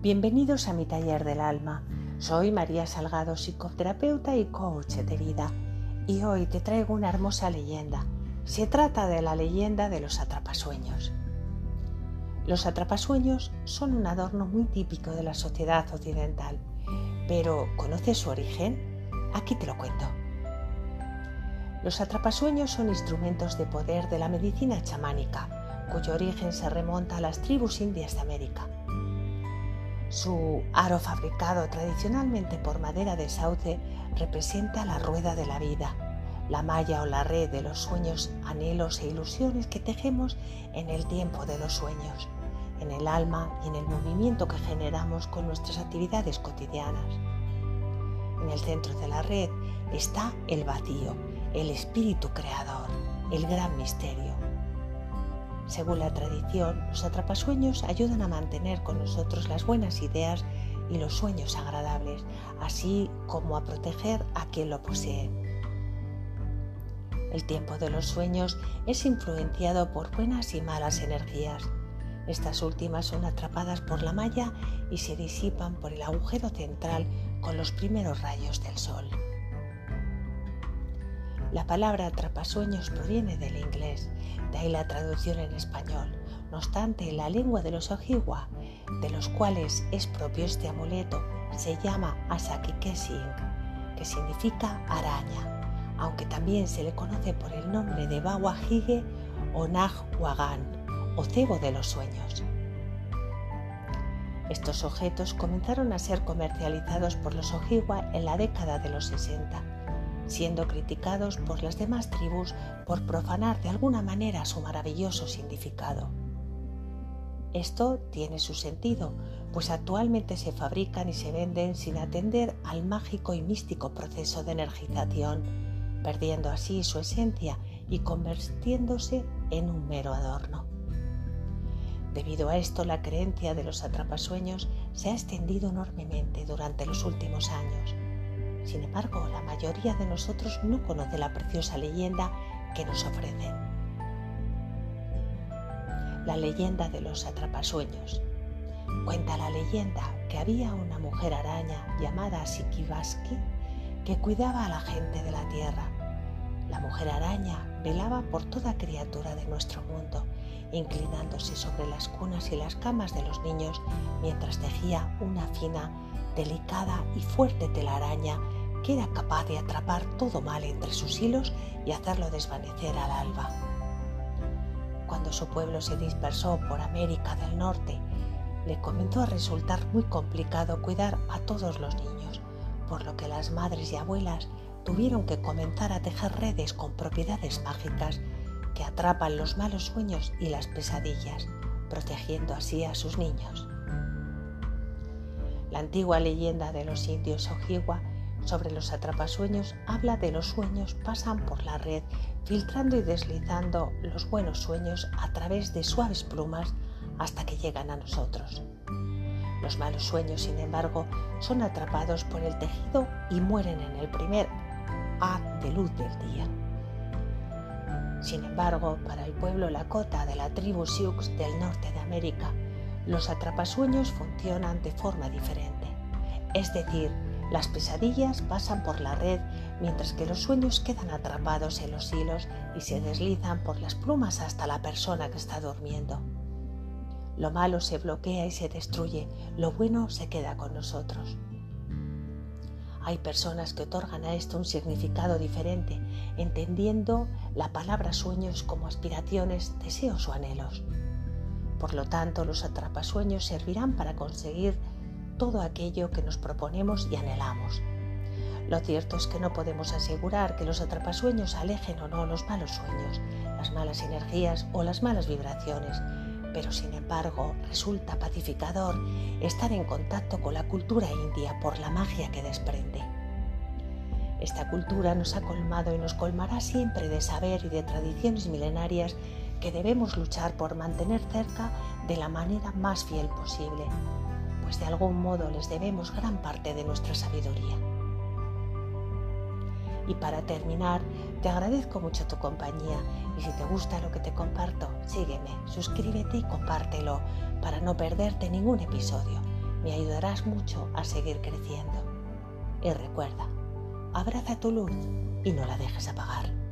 Bienvenidos a mi taller del alma. Soy María Salgado, psicoterapeuta y coach de vida, y hoy te traigo una hermosa leyenda. Se trata de la leyenda de los atrapasueños. Los atrapasueños son un adorno muy típico de la sociedad occidental, pero ¿conoces su origen? Aquí te lo cuento. Los atrapasueños son instrumentos de poder de la medicina chamánica, cuyo origen se remonta a las tribus indias de América. Su aro fabricado tradicionalmente por madera de sauce representa la rueda de la vida, la malla o la red de los sueños, anhelos e ilusiones que tejemos en el tiempo de los sueños, en el alma y en el movimiento que generamos con nuestras actividades cotidianas. En el centro de la red está el vacío, el espíritu creador, el gran misterio según la tradición, los atrapasueños ayudan a mantener con nosotros las buenas ideas y los sueños agradables, así como a proteger a quien lo posee. El tiempo de los sueños es influenciado por buenas y malas energías. Estas últimas son atrapadas por la malla y se disipan por el agujero central con los primeros rayos del sol. La palabra atrapasueños proviene del inglés, de ahí la traducción en español. No obstante, la lengua de los Ojibwa, de los cuales es propio este amuleto, se llama Asakikesing, que significa araña, aunque también se le conoce por el nombre de Bawahige o Nagwagan, o cebo de los sueños. Estos objetos comenzaron a ser comercializados por los Ojibwa en la década de los 60 siendo criticados por las demás tribus por profanar de alguna manera su maravilloso significado. Esto tiene su sentido, pues actualmente se fabrican y se venden sin atender al mágico y místico proceso de energización, perdiendo así su esencia y convirtiéndose en un mero adorno. Debido a esto, la creencia de los atrapasueños se ha extendido enormemente durante los últimos años sin embargo, la mayoría de nosotros no conoce la preciosa leyenda que nos ofrecen. La leyenda de los atrapasueños. Cuenta la leyenda que había una mujer araña llamada Sikibaski que cuidaba a la gente de la tierra. La mujer araña velaba por toda criatura de nuestro mundo, inclinándose sobre las cunas y las camas de los niños mientras tejía una fina, delicada y fuerte telaraña que era capaz de atrapar todo mal entre sus hilos y hacerlo desvanecer al alba. Cuando su pueblo se dispersó por América del Norte, le comenzó a resultar muy complicado cuidar a todos los niños, por lo que las madres y abuelas tuvieron que comenzar a tejer redes con propiedades mágicas que atrapan los malos sueños y las pesadillas, protegiendo así a sus niños. La antigua leyenda de los indios Ojibwa sobre los atrapasueños habla de los sueños pasan por la red, filtrando y deslizando los buenos sueños a través de suaves plumas hasta que llegan a nosotros. Los malos sueños, sin embargo, son atrapados por el tejido y mueren en el primer haz de luz del día. Sin embargo, para el pueblo Lakota de la tribu Sioux del norte de América, los atrapasueños funcionan de forma diferente. Es decir, las pesadillas pasan por la red mientras que los sueños quedan atrapados en los hilos y se deslizan por las plumas hasta la persona que está durmiendo. Lo malo se bloquea y se destruye, lo bueno se queda con nosotros. Hay personas que otorgan a esto un significado diferente, entendiendo la palabra sueños como aspiraciones, deseos o anhelos. Por lo tanto, los atrapasueños servirán para conseguir todo aquello que nos proponemos y anhelamos. Lo cierto es que no podemos asegurar que los atrapasueños alejen o no los malos sueños, las malas energías o las malas vibraciones, pero sin embargo resulta pacificador estar en contacto con la cultura india por la magia que desprende. Esta cultura nos ha colmado y nos colmará siempre de saber y de tradiciones milenarias que debemos luchar por mantener cerca de la manera más fiel posible, pues de algún modo les debemos gran parte de nuestra sabiduría. Y para terminar, te agradezco mucho tu compañía y si te gusta lo que te comparto, sígueme, suscríbete y compártelo para no perderte ningún episodio. Me ayudarás mucho a seguir creciendo. Y recuerda, abraza tu luz y no la dejes apagar.